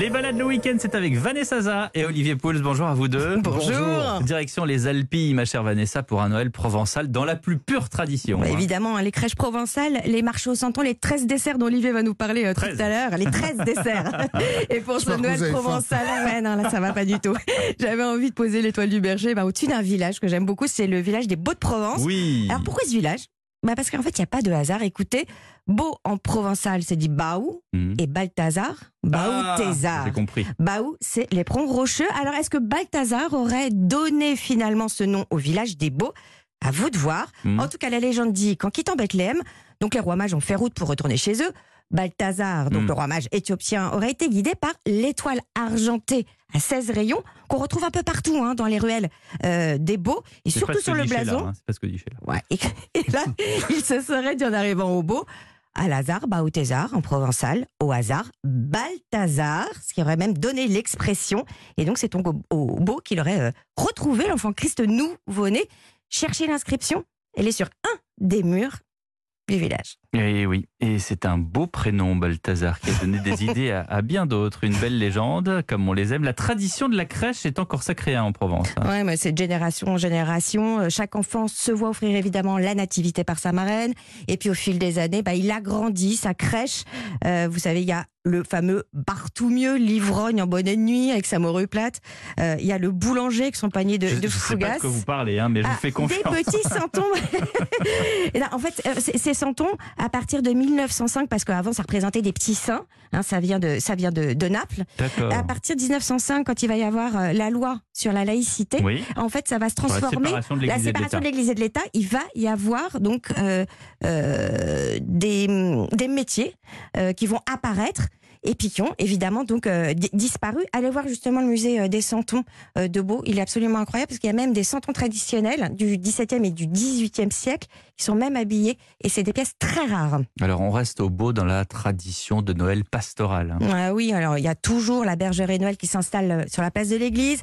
Les balades le week-end, c'est avec Vanessa Zah et Olivier Pouls. Bonjour à vous deux. Bonjour. Direction les Alpilles, ma chère Vanessa, pour un Noël provençal dans la plus pure tradition. Bah, hein. évidemment, hein, les crèches provençales, les marchés au santon, les 13 desserts dont Olivier va nous parler euh, tout 13. à l'heure, les 13 desserts. Et pour ce Noël provençal, ouais, non, là ça va pas du tout. J'avais envie de poser l'étoile du berger bah, au-dessus d'un village que j'aime beaucoup, c'est le village des Beaux de Provence. Oui. Alors pourquoi ce village? Bah Parce qu'en fait, il n'y a pas de hasard. Écoutez, Beau en provençal, c'est dit Baou, Mhm. et Balthazar, Ah, Baou-Thésar. J'ai compris. Baou, c'est l'éperon rocheux. Alors, est-ce que Balthazar aurait donné finalement ce nom au village des Beaux? À vous de voir. Mhm. En tout cas, la légende dit qu'en quittant Bethléem, donc les rois mages ont fait route pour retourner chez eux. Balthazar, donc Mhm. le roi mage éthiopien, aurait été guidé par l'étoile argentée à 16 rayons qu'on retrouve un peu partout hein, dans les ruelles euh, des Beaux et surtout sur le blason. hein, C'est pas ce que dit. Ouais. Et, et là, il se serait dit en arrivant au beau, à Lazare, Baoutésar en provençal, au hasard, Balthazar, ce qui aurait même donné l'expression. Et donc, c'est donc au, au beau qu'il aurait euh, retrouvé l'enfant Christ nouveau-né. Cherchez l'inscription, elle est sur un des murs du village. Et oui, et c'est un beau prénom, Balthazar, qui a donné des idées à, à bien d'autres. Une belle légende, comme on les aime. La tradition de la crèche est encore sacrée hein, en Provence. hein. Ouais, mais c'est de génération en génération. Euh, Chaque enfant se voit offrir évidemment la nativité par sa marraine. Et puis au fil des années, bah, il agrandit sa crèche. Euh, vous savez, il y a le fameux Barthoumieux, l'ivrogne en bonne nuit avec sa morue plate. Euh, il y a le boulanger avec son panier de, Je de ne sais pas fougasse. de quoi vous parlez, hein, mais je Ah, vous fais confiance. Des petits santons. En fait, ces santons, à partir de 1905, parce qu'avant, ça représentait des petits saints. hein, ça vient de, ça vient de, de Naples. À partir de 1905, quand il va y avoir euh, la loi sur la laïcité, Oui, en fait, ça va se transformer. La séparation de l'Église et de l'État, il va y avoir donc euh, euh, des, des métiers qui vont apparaître et puis qui ont évidemment donc euh, di- disparu. Allez voir justement le musée euh, des santons euh, de Beau, il est absolument incroyable parce qu'il y a même des santons traditionnels du XVIIe et du XVIIIe siècle qui sont même habillés et c'est des pièces très rares. Alors, on reste au beau dans la tradition de Noël pastoral. hein. Ah oui, alors il y a toujours la bergerie Noël qui s'installe euh, sur la place de l'église.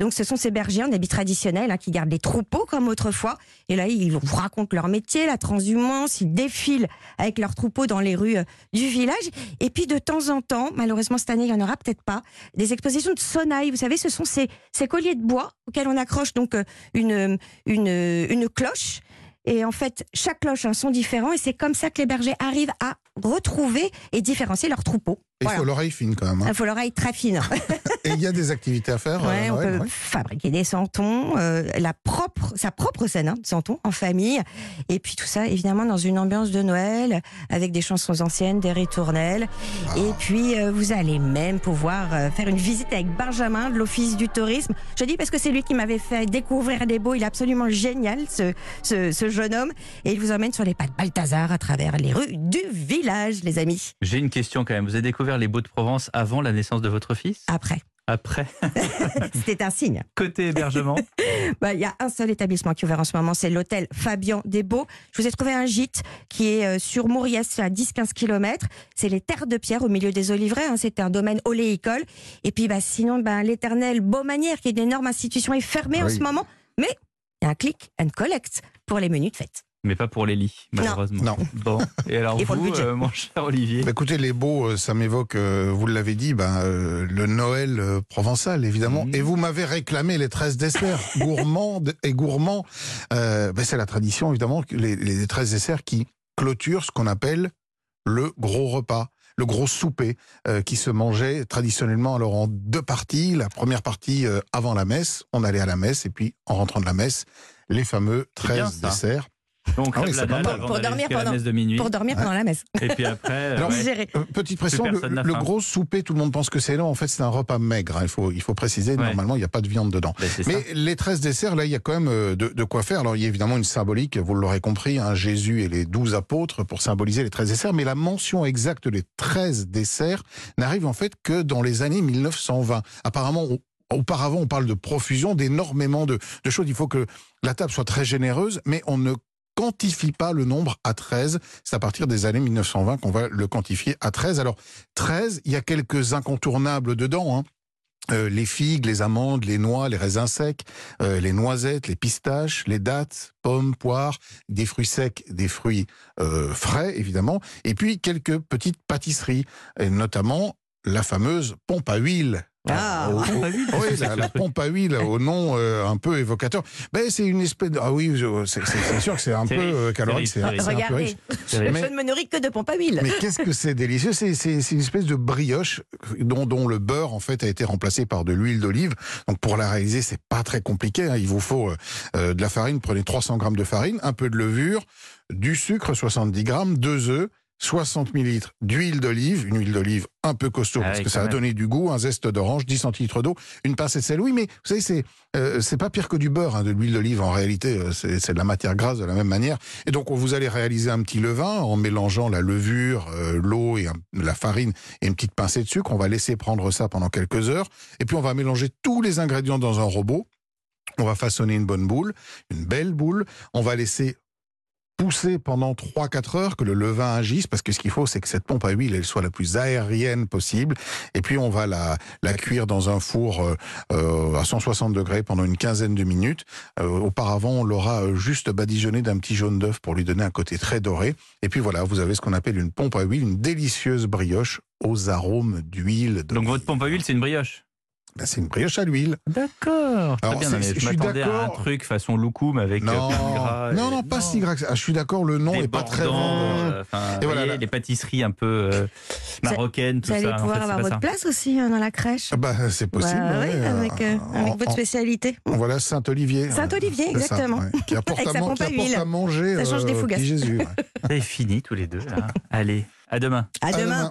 Donc ce sont ces bergers en habits traditionnels hein, qui gardent les troupeaux comme autrefois. Et là, ils vous racontent leur métier, la transhumance, ils défilent avec leurs troupeaux dans les rues euh, du village. Et puis de temps en temps, malheureusement cette année, il n'y en aura peut-être pas, des expositions de sonnailles. Vous savez, ce sont ces, ces colliers de bois auxquels on accroche donc euh, une, une, une cloche. Et en fait, chaque cloche a un son différent et c'est comme ça que les bergers arrivent à retrouver et différencier leurs troupeaux. Il Voilà. faut l'oreille fine quand même. hein. Il faut l'oreille très fine. Et il y a des activités à faire. Ouais, euh, on peut ouais. fabriquer des santons, euh, la propre, sa propre scène hein, de santons en famille. Et puis tout ça, évidemment, dans une ambiance de Noël, avec des chansons anciennes, des ritournelles. Ah. Et puis, euh, vous allez même pouvoir euh, faire une visite avec Benjamin de l'Office du tourisme. Je dis parce que c'est lui qui m'avait fait découvrir des beaux. Il est absolument génial, ce, ce, ce jeune homme. Et il vous emmène sur les pas de Balthazar à travers les rues du village, les amis. J'ai une question quand même. Vous avez découvert les Beaux de Provence avant la naissance de votre fils Après. Après, C'était un signe. côté hébergement Bah, Il y a un seul établissement qui est ouvert en ce moment, c'est l'hôtel Fabien Desbeaux. Je vous ai trouvé un gîte qui est euh, sur Mauriès, à 10-15 km. C'est les Terres de Pierre, au milieu des oliveraies. hein. C'est un domaine oléicole. Et puis, bah, sinon, bah, l'éternel Beaumanière, qui est une énorme institution, est fermé en ce moment. Mais il y a un click and collect pour les menus de fête. Mais pas pour les lits, malheureusement. Non. Bon. Et alors Et vous, euh, mon cher Olivier Bah, écoutez, les beaux, euh, ça m'évoque, euh, vous l'avez dit, ben, euh, le Noël euh, provençal, évidemment. Mhm. Et vous m'avez réclamé les 13 desserts, gourmands et gourmands. Euh, ben, c'est la tradition, évidemment, les, les 13 desserts qui clôturent ce qu'on appelle le gros repas. Le gros souper euh, qui se mangeait traditionnellement alors en deux parties. La première partie euh, avant la messe, on allait à la messe et puis en rentrant de la messe, les fameux C'est bien, 13 ça. desserts. Donc, Ah oui, crève la c'est pas dalle mal. avant Pour dormir jusqu'à la pendant- messe de minuit. Pour dormir pendant la messe. Et puis après, Alors, ouais. Gérer. Petite précision, le, gros souper, tout le monde pense que c'est énorme. En fait, c'est un repas maigre. hein. Il faut, il faut préciser. Ouais. Normalement, il n'y a pas de viande dedans. Ben, Mais ça. les 13 desserts, là, il y a quand même euh, de, de quoi faire. Alors, il y a évidemment une symbolique, vous l'aurez compris, hein, Jésus et les 12 apôtres pour symboliser les 13 desserts. Mais la mention exacte des 13 desserts n'arrive en fait que dans les années 1920. Apparemment, on- Auparavant, on parle de profusion, d'énormément de, de choses. Il faut que la table soit très généreuse, mais on ne quantifie pas le nombre à 13. C'est à partir des années 1920 qu'on va le quantifier à 13. Alors, 13, il y a quelques incontournables dedans. Hein. euh, les figues, les amandes, les noix, les raisins secs, euh, les noisettes, les pistaches, les dattes, pommes, poires, des fruits secs, des fruits euh, frais évidemment, et puis quelques petites pâtisseries, et notamment la fameuse pompe à huile. Ah. Au- au- oui, la, la pompe à huile au nom euh, un peu évocateur. Ben, c'est une espèce de... Ah oui, c'est sûr que c'est un peu euh, calorique, c'est Regardez, je ne me nourris que de pompe à huile. Mais qu'est-ce que c'est délicieux C'est une espèce de brioche dont, dont le beurre en fait a été remplacé par de l'huile d'olive. Donc pour la réaliser, c'est pas très compliqué. hein. Il vous faut euh, de la farine. Prenez 300 grammes de farine, un peu de levure, du sucre 70 grammes, deux œufs. 60 millilitres d'huile d'olive, une huile d'olive un peu costaud Ah parce oui, que ça même. donner du goût, un zeste d'orange, 10 centilitres d'eau, une pincée de sel. Oui, mais vous savez, c'est euh, c'est pas pire que du beurre, hein, de l'huile d'olive. En réalité, euh, c'est c'est de la matière grasse de la même manière. Et donc, vous allez réaliser un petit levain en mélangeant la levure, euh, l'eau et un- la farine et une petite pincée de sucre. On va laisser prendre ça pendant quelques heures. Et puis, on va mélanger tous les ingrédients dans un robot. On va façonner une bonne boule, une belle boule. On va laisser pousser pendant 3-4 heures, que le levain agisse, parce que ce qu'il faut, c'est que cette pompe à huile, elle soit la plus aérienne possible. Et puis, on va la, la cuire dans un four euh, euh, à 160 degrés pendant une quinzaine de minutes. Euh, auparavant, on l'aura euh, juste badigeonné d'un petit jaune d'œuf pour lui donner un côté très doré. Et puis voilà, vous avez ce qu'on appelle une pompe à huile, une délicieuse brioche aux arômes d'huile. Donc votre pompe à huile, c'est une brioche? Ben, c'est une brioche à l'huile. D'accord. Alors, bien, non, je je suis à un d'accord. truc façon loukoum avec euh, Non, gras. non, et- non, pas si gras ça. Ah, Je suis d'accord, le nom est pas très bon. euh, Et voilà, voyez, les pâtisseries un peu euh, marocaines, tout Vous allez ça. en pouvoir fait, avoir votre ça. place aussi hein, dans la crèche. Ah Bah, c'est possible. Bah ouais, avec, euh, en- avec votre en- spécialité. Voilà Saint-Olivier. Saint-Olivier, ça, exactement. ouais, Qui apporte, Avec à, man- qui à apporte huile. à manger Ça change des fougasses. Jésus. Vous avez fini tous les deux. Allez, à demain. À demain.